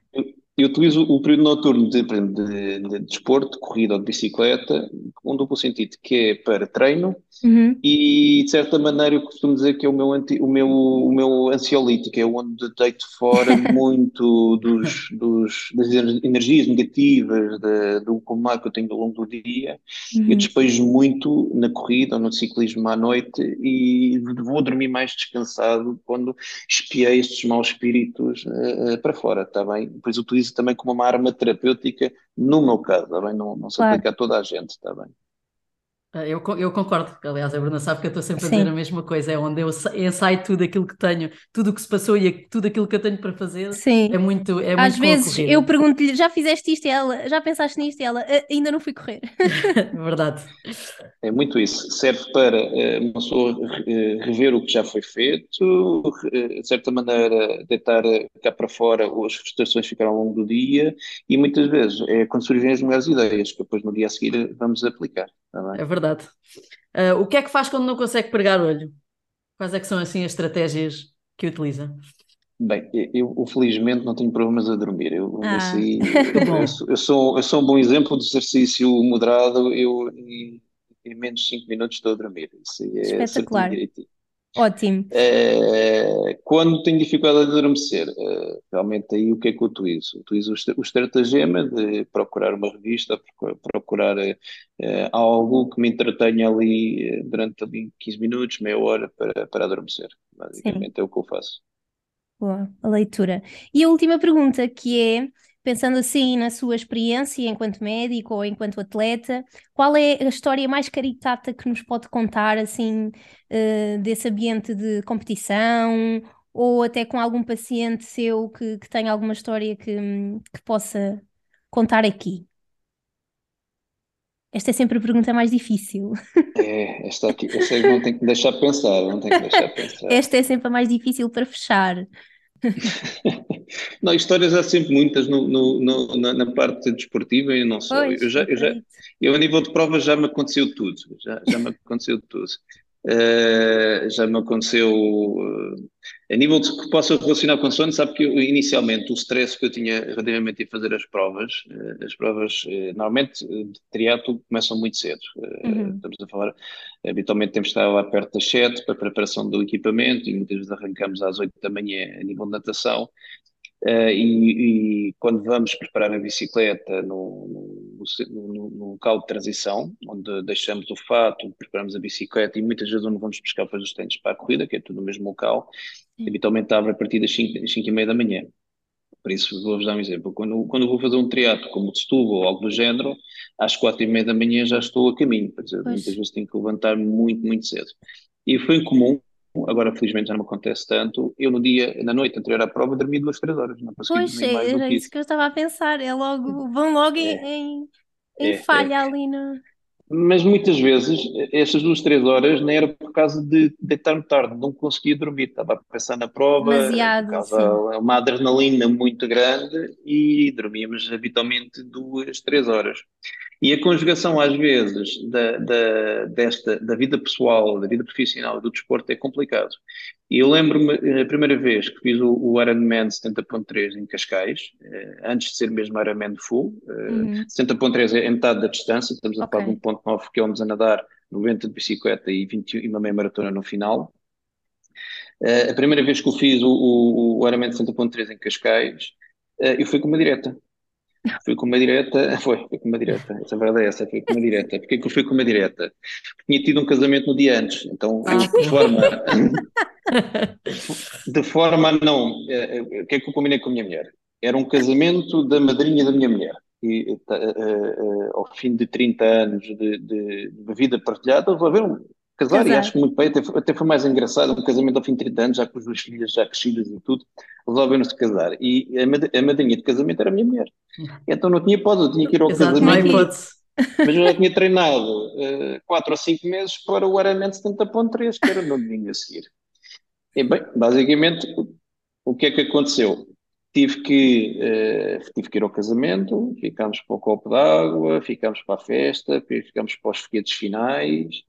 Eu, utilizo o período noturno de, de, de, de desporto, corrida ou de bicicleta, com um duplo sentido, que é para treino Uhum. E de certa maneira eu costumo dizer que é o meu, anti, o meu, o meu ansiolítico, é onde deito fora muito dos, dos, das energias negativas, da, do comando que eu tenho ao longo do dia. Uhum. Eu despejo muito na corrida ou no ciclismo à noite e vou dormir mais descansado quando espiei estes maus espíritos uh, para fora, está bem? Depois utilizo também como uma arma terapêutica, no meu caso, está bem? Não, não se claro. aplica a toda a gente, está bem?
Ah, eu, eu concordo, aliás, a Bruna sabe que eu estou sempre a dizer a mesma coisa, é onde eu ensaio tudo aquilo que tenho, tudo o que se passou e tudo aquilo que eu tenho para fazer. Sim. É muito é
Às muito vezes eu pergunto-lhe, já fizeste isto e ela, já pensaste nisto e ela, ah, ainda não fui correr.
Verdade.
É muito isso, serve para uh, uma pessoa rever o que já foi feito, de certa maneira deitar cá para fora as frustrações que ficaram ao longo do dia e muitas vezes é quando surgem as melhores ideias que depois no dia a seguir vamos aplicar.
Tá é verdade. Uh, o que é que faz quando não consegue pregar olho? Quais é que são assim as estratégias que utiliza?
Bem, eu, eu felizmente não tenho problemas a dormir. Eu, ah, assim, eu, sou, eu, sou, eu sou um bom exemplo de exercício moderado. Eu em, em menos de 5 minutos estou a dormir. Isso
é Espetacular. Ótimo.
É, quando tenho dificuldade de adormecer, é, realmente aí o que é que eu utilizo? Utilizo o estratagema de procurar uma revista, procurar é, algo que me entretenha ali durante ali 15 minutos, meia hora para, para adormecer. Basicamente Sim. é o que eu faço.
Boa, a leitura. E a última pergunta que é Pensando assim na sua experiência enquanto médico ou enquanto atleta, qual é a história mais caricata que nos pode contar assim uh, desse ambiente de competição ou até com algum paciente seu que, que tenha alguma história que, que possa contar aqui? Esta é sempre a pergunta mais difícil.
É, esta aqui, esta não tem que deixar pensar, não que deixar pensar.
Esta é sempre a mais difícil para fechar.
Não, histórias há sempre muitas no, no, no, na, na, parte desportiva e não só. Pois, eu, já, eu, já, eu, a nível de provas, já me aconteceu tudo. Já, já me aconteceu tudo. Uh, já me aconteceu uh, a nível de que possa relacionar com sono, sabe que eu, inicialmente o stress que eu tinha relativamente a fazer as provas, uh, as provas normalmente de triatlo começam muito cedo. Uhum. Estamos a falar, habitualmente temos de estar lá perto das 7 para a preparação do equipamento e muitas vezes arrancamos às 8 da manhã a nível de natação Uh, e, e, quando vamos preparar a bicicleta no, no, no, local de transição, onde deixamos o fato, preparamos a bicicleta e muitas vezes onde vamos buscar depois os tênis para a corrida, que é tudo no mesmo local, Sim. habitualmente abre a partir das 5, e meia da manhã. Por isso, vou-vos dar um exemplo. Quando, quando vou fazer um triatlo como de Setúbal ou algo do género, às quatro e meia da manhã já estou a caminho. Dizer, muitas vezes tenho que levantar muito, muito cedo. E foi comum agora felizmente já não me acontece tanto, eu no dia, na noite anterior à prova dormi duas, três horas, não consegui
pois, dormir mais era isso que eu estava a pensar, é logo, vão logo em, é, em, em é, falha é. ali no...
Mas muitas vezes, estas duas, três horas, nem era por causa de deitar-me tarde, não conseguia dormir, estava a pensar na prova,
Demasiado,
uma adrenalina muito grande e dormíamos habitualmente duas, três horas. E a conjugação, às vezes, da, da, desta, da vida pessoal, da vida profissional e do desporto é complicado. E eu lembro-me, a primeira vez que fiz o, o Ironman 70.3 em Cascais, eh, antes de ser mesmo Ironman Full, eh, uhum. 70.3 é metade da distância, estamos a falar de 1.9 km a nadar, 90 de bicicleta e, 20, e uma meia maratona no final. Eh, a primeira vez que eu fiz o, o, o Ironman 70.3 em Cascais, eu fui com uma direta. Fui com uma direta, foi, foi com uma direta, essa verdade é essa, foi com uma direta. Porquê que eu fui com uma direta? Porque tinha tido um casamento no dia antes, então ah. de forma, de forma não, eh, o que é que eu combinei com a minha mulher? Era um casamento da madrinha da minha mulher. E uh, uh, uh, ao fim de 30 anos de, de, de vida partilhada, vou ver um, casar, e acho que muito bem, até, até foi mais engraçado, um casamento ao fim de 30 anos, já com as duas filhas já crescidas e tudo, resolveram-se casar. E a, madrinha de casamento era a minha mulher. Então não tinha hipótese, eu tinha que ir ao Exato, casamento. Mas eu já tinha treinado uh, quatro ou cinco meses para o Ironman 70.3, que era no domingo a seguir. E bem, basicamente, o que é que aconteceu? Tive que, uh, tive que ir ao casamento, ficámos para o copo d'água, ficámos para a festa, ficámos para os foguetes finais,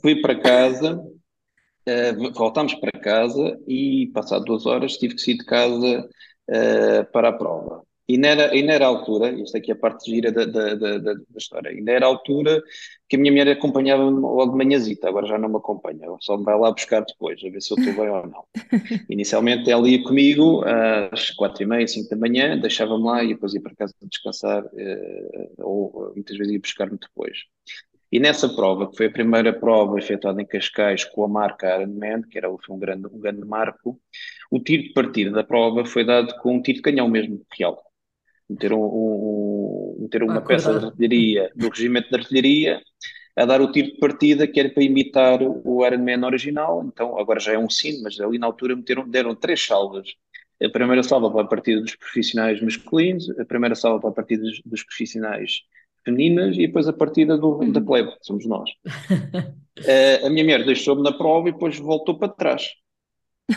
fui para casa, uh, voltámos para casa e, passado duas horas, tive que sair de casa uh, para a prova. E não era, e não era a altura, isto aqui é a parte gira da, da, da, da história, não era a altura que a minha mulher acompanhava-me logo de manhãzita, agora já não me acompanha, só me vai lá buscar depois, a ver se eu estou bem ou não. Inicialmente ela ia comigo às quatro e meia, cinco da manhã, deixava-me lá e depois ia para casa descansar, eh, ou muitas vezes ia buscar-me depois. E nessa prova, que foi a primeira prova efetuada em Cascais com a marca Ironman, que era um grande, um grande marco, o tiro de partida da prova foi dado com um tiro de canhão mesmo, real meter, um, um, meter uma ah, peça de artilharia do regimento de artilharia a dar o tiro de partida que era para imitar o Ironman original, então agora já é um sino, mas ali na altura meteram, deram três salvas. A primeira salva para a partida dos profissionais masculinos, a primeira salva para a partida dos, dos profissionais femininas e depois a partida do, uhum. da plebe, que somos nós. uh, a minha mulher deixou-me na prova e depois voltou para trás.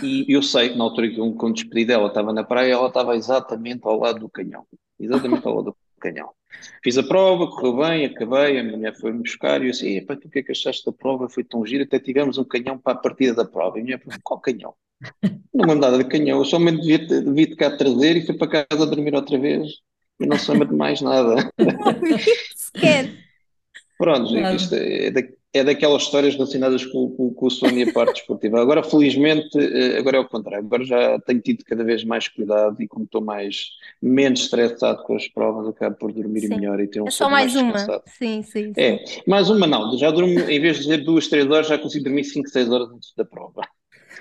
E eu sei que na altura que eu, quando despedi dela, estava na praia, ela estava exatamente ao lado do canhão exatamente ao lado do canhão. Fiz a prova, correu bem, acabei, a minha mulher foi-me buscar e eu disse, epá, tu o que é que achaste da prova? Foi tão giro, até tivemos um canhão para a partida da prova. E a minha mulher qual canhão? Não me nada de canhão, eu somente devia, devia de cá trazer e fui para casa dormir outra vez e não de mais nada.
Sequer.
Pronto, isto é, é, é daquelas histórias relacionadas com, com, com o sono e a parte esportiva. Agora, felizmente, eh, agora é o contrário. Agora já tenho tido cada vez mais cuidado e como estou mais, menos estressado com as provas, acabo por dormir sim. melhor e ter um é
só mais, mais uma. Sim, sim, sim,
É, mais uma não. Já durmo, em vez de dizer duas, três horas, já consigo dormir cinco, seis horas antes da prova.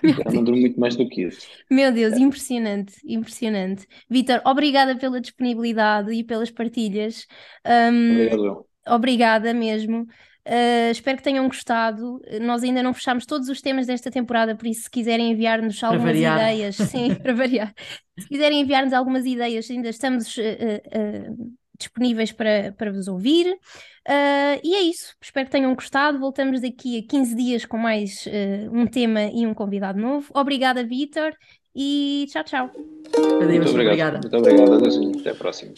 Já não durmo muito mais do que isso.
Meu Deus, é. impressionante, impressionante. Vitor, obrigada pela disponibilidade e pelas partilhas.
Um, Obrigado.
Obrigada mesmo. Uh, espero que tenham gostado. Nós ainda não fechámos todos os temas desta temporada, por isso, se quiserem enviar-nos algumas ideias, sim, para variar. Se quiserem enviar-nos algumas ideias, ainda estamos uh, uh, disponíveis para, para vos ouvir. e é isso. Espero que tenham gostado. Voltamos daqui a 15 dias com mais um tema e um convidado novo. Obrigada, Vitor, e tchau, tchau.
Muito obrigado. Muito obrigada. Até a próxima.